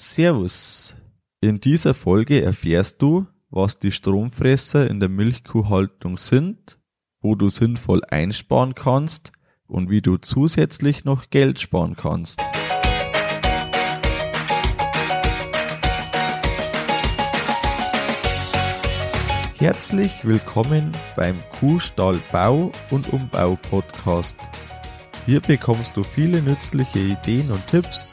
Servus. In dieser Folge erfährst du, was die Stromfresser in der Milchkuhhaltung sind, wo du sinnvoll einsparen kannst und wie du zusätzlich noch Geld sparen kannst. Herzlich willkommen beim Kuhstall Bau und Umbau Podcast. Hier bekommst du viele nützliche Ideen und Tipps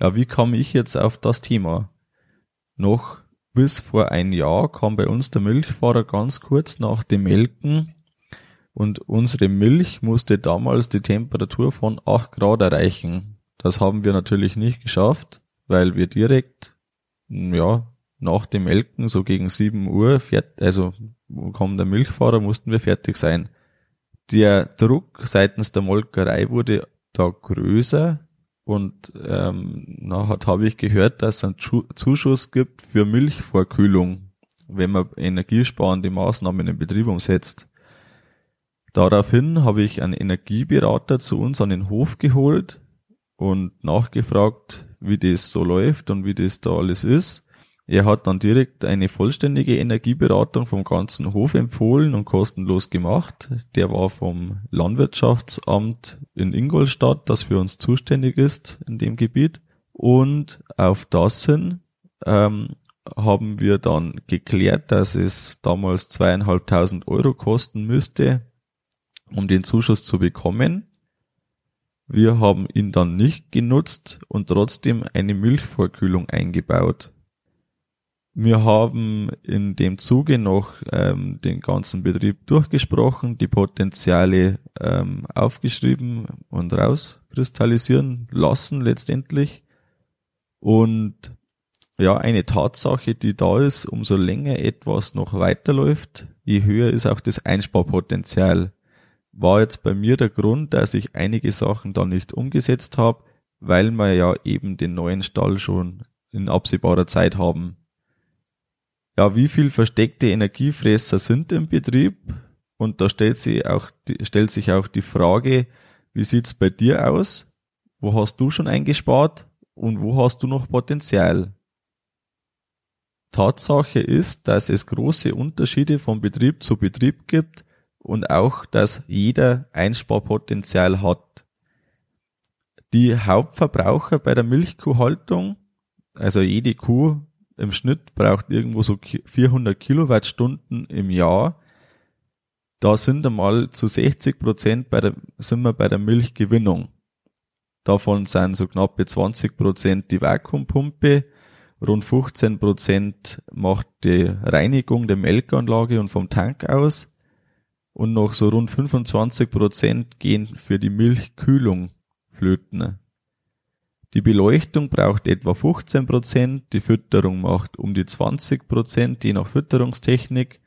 Ja, wie kam ich jetzt auf das Thema? Noch bis vor ein Jahr kam bei uns der Milchfahrer ganz kurz nach dem Melken und unsere Milch musste damals die Temperatur von 8 Grad erreichen. Das haben wir natürlich nicht geschafft, weil wir direkt, ja, nach dem Melken, so gegen 7 Uhr, fährt, also kam der Milchfahrer, mussten wir fertig sein. Der Druck seitens der Molkerei wurde da größer und ähm, nachher habe ich gehört, dass es einen Zuschuss gibt für Milchvorkühlung, wenn man energiesparende Maßnahmen im Betrieb umsetzt. Daraufhin habe ich einen Energieberater zu uns an den Hof geholt und nachgefragt, wie das so läuft und wie das da alles ist. Er hat dann direkt eine vollständige Energieberatung vom ganzen Hof empfohlen und kostenlos gemacht. Der war vom Landwirtschaftsamt in Ingolstadt, das für uns zuständig ist in dem Gebiet. Und auf das hin ähm, haben wir dann geklärt, dass es damals zweieinhalbtausend Euro kosten müsste, um den Zuschuss zu bekommen. Wir haben ihn dann nicht genutzt und trotzdem eine Milchvorkühlung eingebaut. Wir haben in dem Zuge noch ähm, den ganzen Betrieb durchgesprochen, die Potenziale ähm, aufgeschrieben und rauskristallisieren lassen letztendlich. Und ja, eine Tatsache, die da ist, umso länger etwas noch weiterläuft, je höher ist auch das Einsparpotenzial war jetzt bei mir der Grund, dass ich einige Sachen da nicht umgesetzt habe, weil wir ja eben den neuen Stall schon in absehbarer Zeit haben. Ja, wie viel versteckte Energiefresser sind im Betrieb? Und da stellt sich auch, stellt sich auch die Frage, wie sieht's bei dir aus? Wo hast du schon eingespart? Und wo hast du noch Potenzial? Tatsache ist, dass es große Unterschiede von Betrieb zu Betrieb gibt und auch, dass jeder Einsparpotenzial hat. Die Hauptverbraucher bei der Milchkuhhaltung, also jede Kuh im Schnitt braucht irgendwo so 400 Kilowattstunden im Jahr. Da sind einmal zu 60 Prozent bei der, sind wir bei der Milchgewinnung. Davon sind so knappe 20 Prozent die Vakuumpumpe, rund 15 Prozent macht die Reinigung der Melkanlage und vom Tank aus und noch so rund 25 Prozent gehen für die Milchkühlung flöten. Die Beleuchtung braucht etwa 15 Prozent, die Fütterung macht um die 20 Prozent, je nach Fütterungstechnik.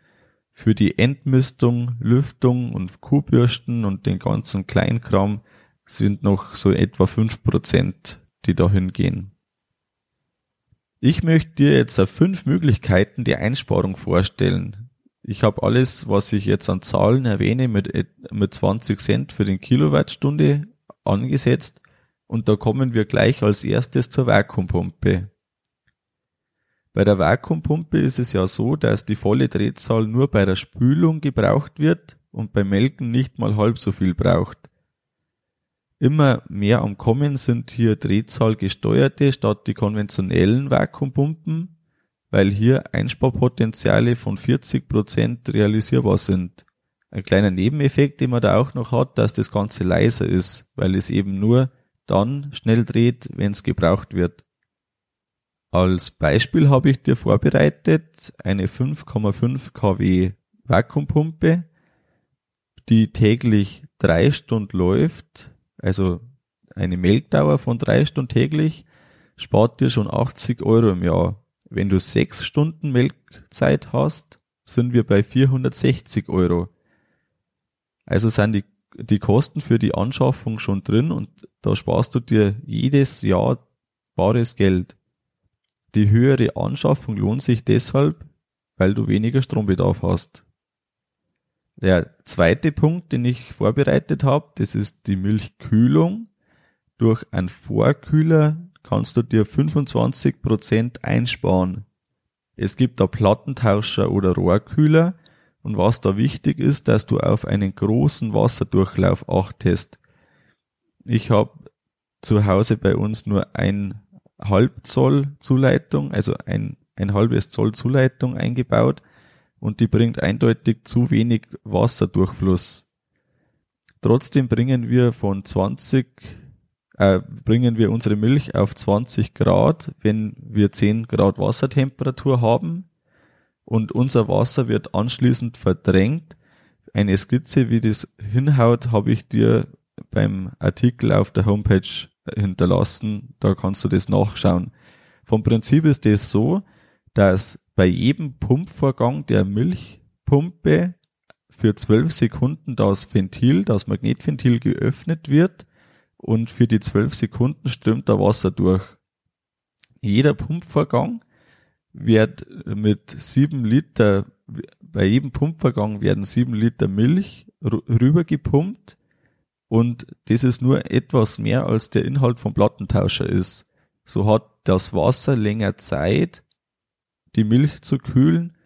Für die Entmistung, Lüftung und Kuhbürsten und den ganzen Kleinkram sind noch so etwa 5 Prozent, die dahin gehen. Ich möchte dir jetzt fünf Möglichkeiten der Einsparung vorstellen, ich habe alles, was ich jetzt an Zahlen erwähne, mit, mit 20 Cent für den Kilowattstunde angesetzt. Und da kommen wir gleich als erstes zur Vakuumpumpe. Bei der Vakuumpumpe ist es ja so, dass die volle Drehzahl nur bei der Spülung gebraucht wird und beim Melken nicht mal halb so viel braucht. Immer mehr am Kommen sind hier Drehzahl gesteuerte statt die konventionellen Vakuumpumpen weil hier Einsparpotenziale von 40 Prozent realisierbar sind. Ein kleiner Nebeneffekt, den man da auch noch hat, dass das Ganze leiser ist, weil es eben nur dann schnell dreht, wenn es gebraucht wird. Als Beispiel habe ich dir vorbereitet eine 5,5 kW Vakuumpumpe, die täglich drei Stunden läuft, also eine Melkdauer von drei Stunden täglich spart dir schon 80 Euro im Jahr. Wenn du sechs Stunden Melkzeit hast, sind wir bei 460 Euro. Also sind die, die Kosten für die Anschaffung schon drin und da sparst du dir jedes Jahr bares Geld. Die höhere Anschaffung lohnt sich deshalb, weil du weniger Strombedarf hast. Der zweite Punkt, den ich vorbereitet habe, das ist die Milchkühlung. Durch einen Vorkühler kannst du dir 25% einsparen. Es gibt da Plattentauscher oder Rohrkühler und was da wichtig ist, dass du auf einen großen Wasserdurchlauf achtest. Ich habe zu Hause bei uns nur ein halb Zoll Zuleitung, also ein, ein halbes Zoll Zuleitung eingebaut und die bringt eindeutig zu wenig Wasserdurchfluss. Trotzdem bringen wir von 20 äh, bringen wir unsere Milch auf 20 Grad, wenn wir 10 Grad Wassertemperatur haben und unser Wasser wird anschließend verdrängt. Eine Skizze, wie das hinhaut, habe ich dir beim Artikel auf der Homepage hinterlassen. Da kannst du das nachschauen. Vom Prinzip ist es das so, dass bei jedem Pumpvorgang der Milchpumpe für 12 Sekunden das Ventil, das Magnetventil geöffnet wird und für die 12 Sekunden strömt da Wasser durch. Jeder Pumpvorgang wird mit 7 Liter, bei jedem Pumpvorgang werden 7 Liter Milch rübergepumpt und das ist nur etwas mehr als der Inhalt vom Plattentauscher ist. So hat das Wasser länger Zeit, die Milch zu kühlen,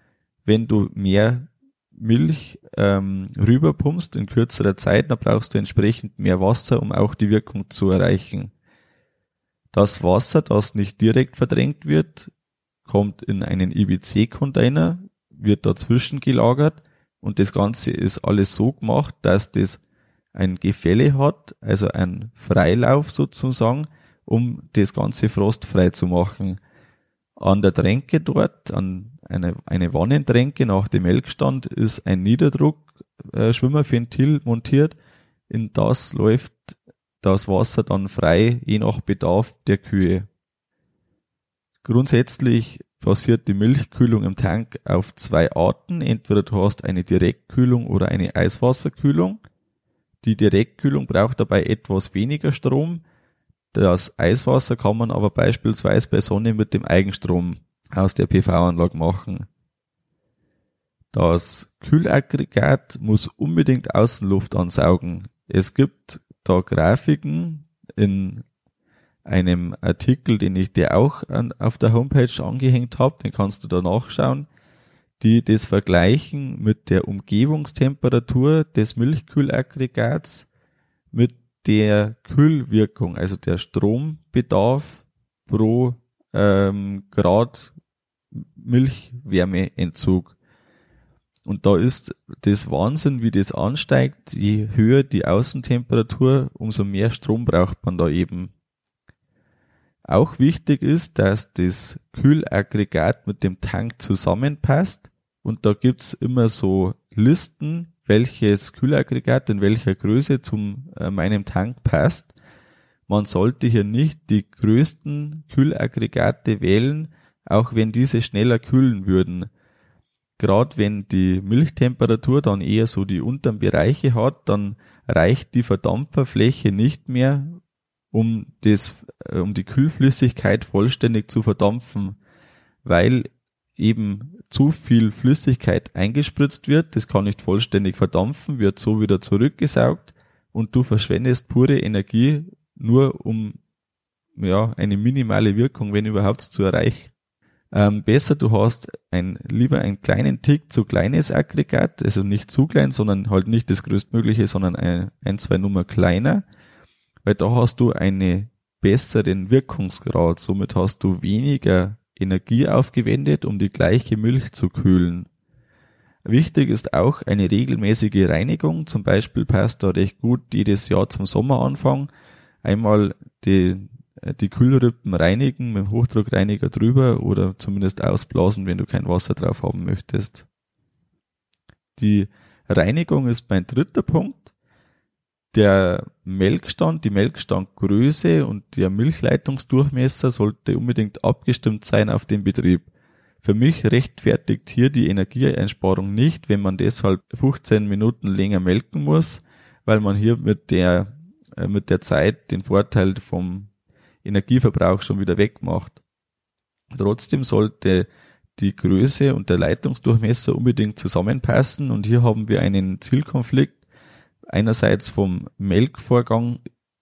wenn du mehr Milch ähm, rüberpumpst in kürzerer Zeit, dann brauchst du entsprechend mehr Wasser, um auch die Wirkung zu erreichen. Das Wasser, das nicht direkt verdrängt wird, kommt in einen IBC-Container, wird dazwischen gelagert und das Ganze ist alles so gemacht, dass das ein Gefälle hat, also ein Freilauf sozusagen, um das Ganze frostfrei zu machen. An der Tränke dort, an eine, eine Wannentränke nach dem Melkstand ist ein Niederdruck-Schwimmerventil äh, montiert. In das läuft das Wasser dann frei, je nach Bedarf der Kühe. Grundsätzlich passiert die Milchkühlung im Tank auf zwei Arten. Entweder du hast eine Direktkühlung oder eine Eiswasserkühlung. Die Direktkühlung braucht dabei etwas weniger Strom. Das Eiswasser kann man aber beispielsweise bei Sonne mit dem Eigenstrom aus der PV-Anlage machen. Das Kühlaggregat muss unbedingt Außenluft ansaugen. Es gibt da Grafiken in einem Artikel, den ich dir auch an, auf der Homepage angehängt habe, den kannst du da nachschauen, die das vergleichen mit der Umgebungstemperatur des Milchkühlaggregats mit der Kühlwirkung, also der Strombedarf pro ähm, Grad Milchwärmeentzug. Und da ist das Wahnsinn, wie das ansteigt. Je höher die Außentemperatur, umso mehr Strom braucht man da eben. Auch wichtig ist, dass das Kühlaggregat mit dem Tank zusammenpasst. Und da gibt's immer so Listen, welches Kühlaggregat in welcher Größe zum äh, meinem Tank passt. Man sollte hier nicht die größten Kühlaggregate wählen, auch wenn diese schneller kühlen würden. Gerade wenn die Milchtemperatur dann eher so die unteren Bereiche hat, dann reicht die Verdampferfläche nicht mehr, um das, äh, um die Kühlflüssigkeit vollständig zu verdampfen, weil eben zu viel Flüssigkeit eingespritzt wird, das kann nicht vollständig verdampfen, wird so wieder zurückgesaugt und du verschwendest pure Energie nur um ja eine minimale Wirkung, wenn überhaupt, zu erreichen. Ähm, besser, du hast ein, lieber einen kleinen Tick zu kleines Aggregat, also nicht zu klein, sondern halt nicht das größtmögliche, sondern ein, ein zwei Nummer kleiner, weil da hast du einen besseren Wirkungsgrad. Somit hast du weniger Energie aufgewendet, um die gleiche Milch zu kühlen. Wichtig ist auch eine regelmäßige Reinigung. Zum Beispiel passt da recht gut jedes Jahr zum Sommeranfang einmal die die Kühlrippen reinigen mit dem Hochdruckreiniger drüber oder zumindest ausblasen, wenn du kein Wasser drauf haben möchtest. Die Reinigung ist mein dritter Punkt. Der Melkstand, die Melkstandgröße und der Milchleitungsdurchmesser sollte unbedingt abgestimmt sein auf den Betrieb. Für mich rechtfertigt hier die Energieeinsparung nicht, wenn man deshalb 15 Minuten länger melken muss, weil man hier mit der, äh, mit der Zeit den Vorteil vom Energieverbrauch schon wieder wegmacht. Trotzdem sollte die Größe und der Leitungsdurchmesser unbedingt zusammenpassen und hier haben wir einen Zielkonflikt. Einerseits vom Melkvorgang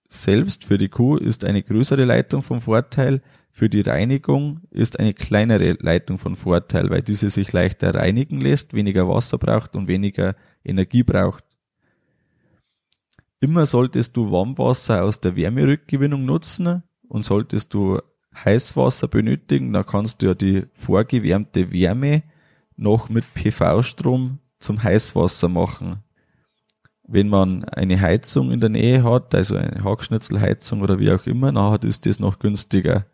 selbst für die Kuh ist eine größere Leitung vom Vorteil, für die Reinigung ist eine kleinere Leitung von Vorteil, weil diese sich leichter reinigen lässt, weniger Wasser braucht und weniger Energie braucht. Immer solltest du Warmwasser aus der Wärmerückgewinnung nutzen und solltest du Heißwasser benötigen, dann kannst du ja die vorgewärmte Wärme noch mit PV-Strom zum Heißwasser machen. Wenn man eine Heizung in der Nähe hat, also eine Hackschnitzelheizung oder wie auch immer, dann ist das noch günstiger.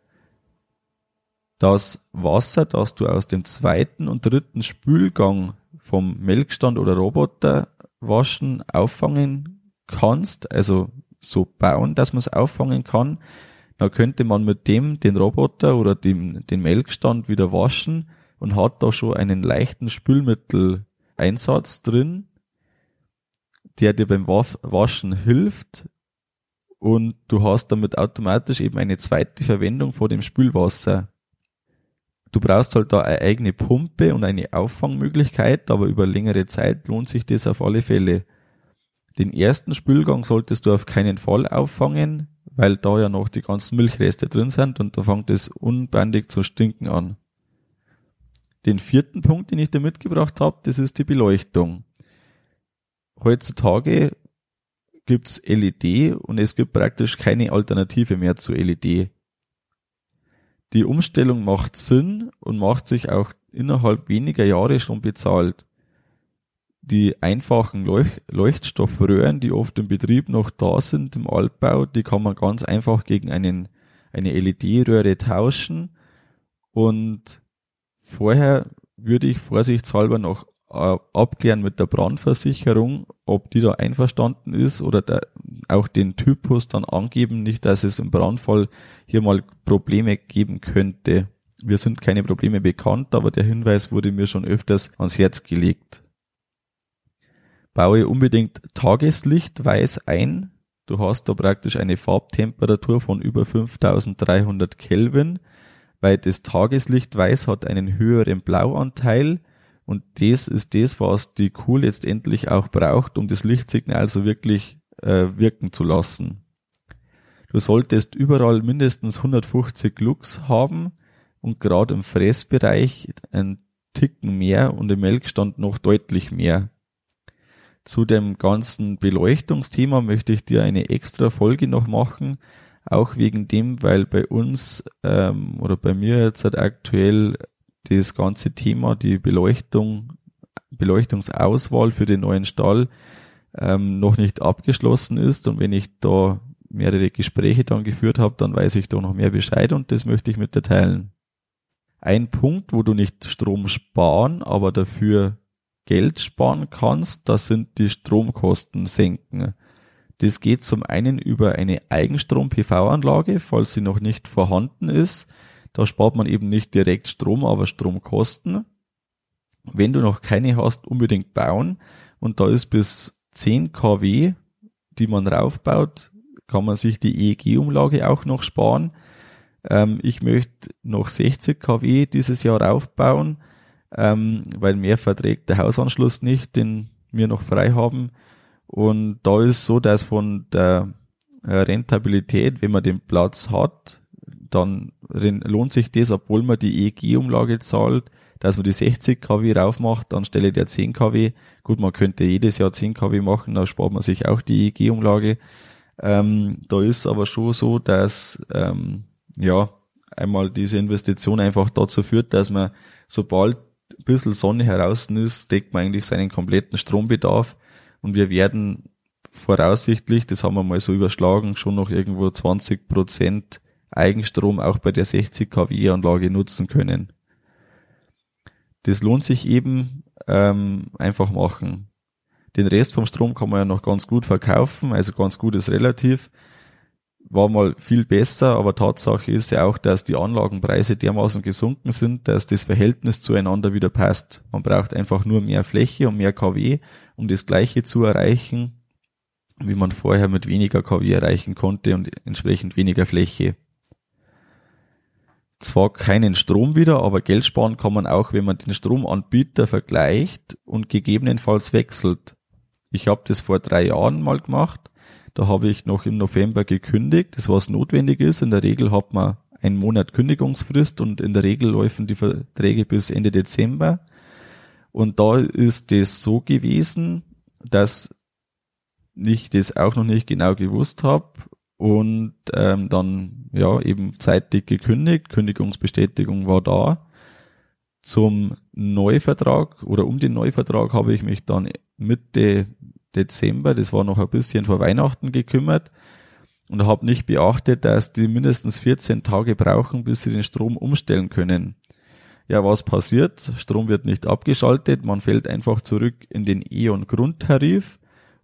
Das Wasser, das du aus dem zweiten und dritten Spülgang vom Melkstand oder Roboter waschen auffangen kannst, also so bauen, dass man es auffangen kann, dann könnte man mit dem den Roboter oder dem, den Melkstand wieder waschen und hat da schon einen leichten Spülmitteleinsatz drin, der dir beim Waschen hilft und du hast damit automatisch eben eine zweite Verwendung vor dem Spülwasser. Du brauchst halt da eine eigene Pumpe und eine Auffangmöglichkeit, aber über längere Zeit lohnt sich das auf alle Fälle. Den ersten Spülgang solltest du auf keinen Fall auffangen, weil da ja noch die ganzen Milchreste drin sind und da fängt es unbändig zu stinken an. Den vierten Punkt, den ich dir mitgebracht habe, das ist die Beleuchtung. Heutzutage gibt's LED und es gibt praktisch keine Alternative mehr zu LED. Die Umstellung macht Sinn und macht sich auch innerhalb weniger Jahre schon bezahlt die einfachen Leuchtstoffröhren, die oft im Betrieb noch da sind, im Altbau, die kann man ganz einfach gegen einen, eine LED-Röhre tauschen. Und vorher würde ich vorsichtshalber noch abklären mit der Brandversicherung, ob die da einverstanden ist oder der, auch den Typus dann angeben, nicht, dass es im Brandfall hier mal Probleme geben könnte. Wir sind keine Probleme bekannt, aber der Hinweis wurde mir schon öfters ans Herz gelegt baue unbedingt Tageslicht weiß ein. Du hast da praktisch eine Farbtemperatur von über 5300 Kelvin, weil das Tageslicht weiß hat einen höheren Blauanteil und das ist das, was die Kuh letztendlich auch braucht, um das Lichtsignal so wirklich äh, wirken zu lassen. Du solltest überall mindestens 150 Lux haben und gerade im Fressbereich ein Ticken mehr und im Melkstand noch deutlich mehr. Zu dem ganzen Beleuchtungsthema möchte ich dir eine extra Folge noch machen, auch wegen dem, weil bei uns ähm, oder bei mir jetzt aktuell das ganze Thema, die Beleuchtung, Beleuchtungsauswahl für den neuen Stall ähm, noch nicht abgeschlossen ist. Und wenn ich da mehrere Gespräche dann geführt habe, dann weiß ich da noch mehr Bescheid und das möchte ich mit dir teilen. Ein Punkt, wo du nicht Strom sparen, aber dafür Geld sparen kannst, das sind die Stromkosten senken. Das geht zum einen über eine Eigenstrom-PV-Anlage, falls sie noch nicht vorhanden ist. Da spart man eben nicht direkt Strom, aber Stromkosten. Wenn du noch keine hast, unbedingt bauen. Und da ist bis 10 kW, die man raufbaut, kann man sich die EEG-Umlage auch noch sparen. Ähm, ich möchte noch 60 kW dieses Jahr raufbauen ähm, weil mehr verträgt der Hausanschluss nicht, den wir noch frei haben. Und da ist so, dass von der äh, Rentabilität, wenn man den Platz hat, dann lohnt sich das, obwohl man die EEG-Umlage zahlt, dass man die 60 kW raufmacht, anstelle der 10 kW. Gut, man könnte jedes Jahr 10 kW machen, da spart man sich auch die EEG-Umlage. Ähm, da ist aber schon so, dass ähm, ja einmal diese Investition einfach dazu führt, dass man sobald ein bisschen Sonne heraus ist, deckt man eigentlich seinen kompletten Strombedarf und wir werden voraussichtlich, das haben wir mal so überschlagen, schon noch irgendwo 20 Prozent Eigenstrom auch bei der 60 kW Anlage nutzen können. Das lohnt sich eben ähm, einfach machen. Den Rest vom Strom kann man ja noch ganz gut verkaufen, also ganz gut ist relativ. War mal viel besser, aber Tatsache ist ja auch, dass die Anlagenpreise dermaßen gesunken sind, dass das Verhältnis zueinander wieder passt. Man braucht einfach nur mehr Fläche und mehr KW, um das Gleiche zu erreichen, wie man vorher mit weniger KW erreichen konnte und entsprechend weniger Fläche zwar keinen Strom wieder, aber Geld sparen kann man auch, wenn man den Stromanbieter vergleicht und gegebenenfalls wechselt. Ich habe das vor drei Jahren mal gemacht. Da habe ich noch im November gekündigt, das was notwendig ist. In der Regel hat man einen Monat Kündigungsfrist und in der Regel laufen die Verträge bis Ende Dezember. Und da ist es so gewesen, dass ich das auch noch nicht genau gewusst habe und ähm, dann ja eben zeitig gekündigt, Kündigungsbestätigung war da. Zum Neuvertrag oder um den Neuvertrag habe ich mich dann Mitte Dezember, das war noch ein bisschen vor Weihnachten gekümmert und habe nicht beachtet, dass die mindestens 14 Tage brauchen, bis sie den Strom umstellen können. Ja, was passiert? Strom wird nicht abgeschaltet, man fällt einfach zurück in den E- Grundtarif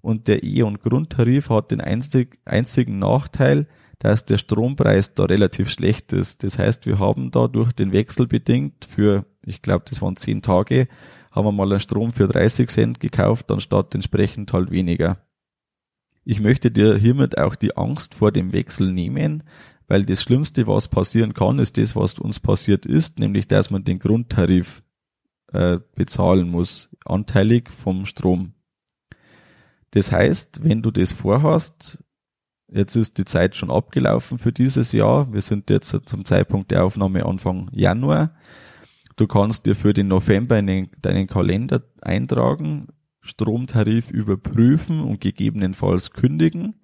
und der E- und Grundtarif hat den einzig, einzigen Nachteil, dass der Strompreis da relativ schlecht ist. Das heißt, wir haben da durch den Wechsel bedingt für, ich glaube, das waren zehn Tage, haben wir mal einen Strom für 30 Cent gekauft, anstatt entsprechend halt weniger. Ich möchte dir hiermit auch die Angst vor dem Wechsel nehmen, weil das Schlimmste, was passieren kann, ist das, was uns passiert ist, nämlich dass man den Grundtarif äh, bezahlen muss, anteilig vom Strom. Das heißt, wenn du das vorhast, jetzt ist die Zeit schon abgelaufen für dieses Jahr, wir sind jetzt zum Zeitpunkt der Aufnahme Anfang Januar, du kannst dir für den November in deinen Kalender eintragen, Stromtarif überprüfen und gegebenenfalls kündigen.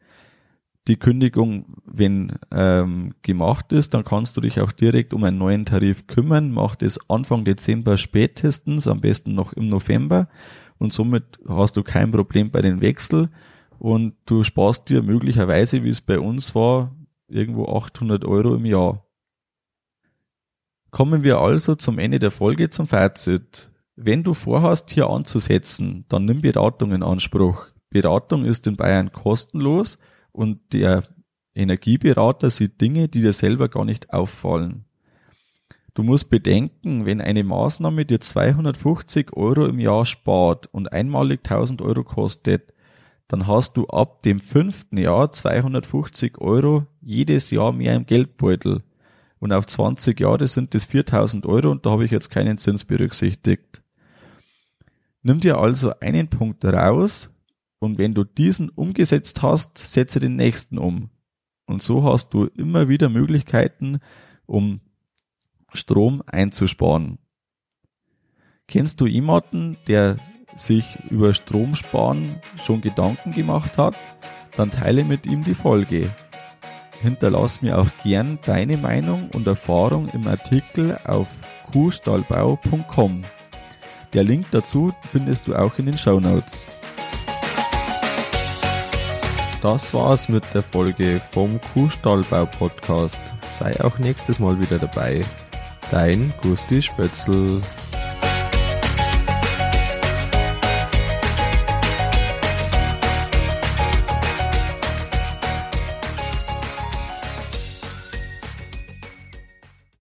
Die Kündigung, wenn ähm, gemacht ist, dann kannst du dich auch direkt um einen neuen Tarif kümmern. Mach das Anfang Dezember spätestens, am besten noch im November und somit hast du kein Problem bei den Wechsel und du sparst dir möglicherweise, wie es bei uns war, irgendwo 800 Euro im Jahr. Kommen wir also zum Ende der Folge zum Fazit. Wenn du vorhast, hier anzusetzen, dann nimm Beratung in Anspruch. Beratung ist in Bayern kostenlos und der Energieberater sieht Dinge, die dir selber gar nicht auffallen. Du musst bedenken, wenn eine Maßnahme dir 250 Euro im Jahr spart und einmalig 1000 Euro kostet, dann hast du ab dem fünften Jahr 250 Euro jedes Jahr mehr im Geldbeutel. Und auf 20 Jahre sind das 4000 Euro und da habe ich jetzt keinen Zins berücksichtigt. Nimm dir also einen Punkt raus und wenn du diesen umgesetzt hast, setze den nächsten um. Und so hast du immer wieder Möglichkeiten, um Strom einzusparen. Kennst du jemanden, der sich über Stromsparen schon Gedanken gemacht hat? Dann teile mit ihm die Folge. Hinterlass mir auch gern deine Meinung und Erfahrung im Artikel auf kuhstallbau.com. Der Link dazu findest du auch in den Show Notes. Das war's mit der Folge vom Kuhstallbau Podcast. Sei auch nächstes Mal wieder dabei. Dein Gusti Spötzl.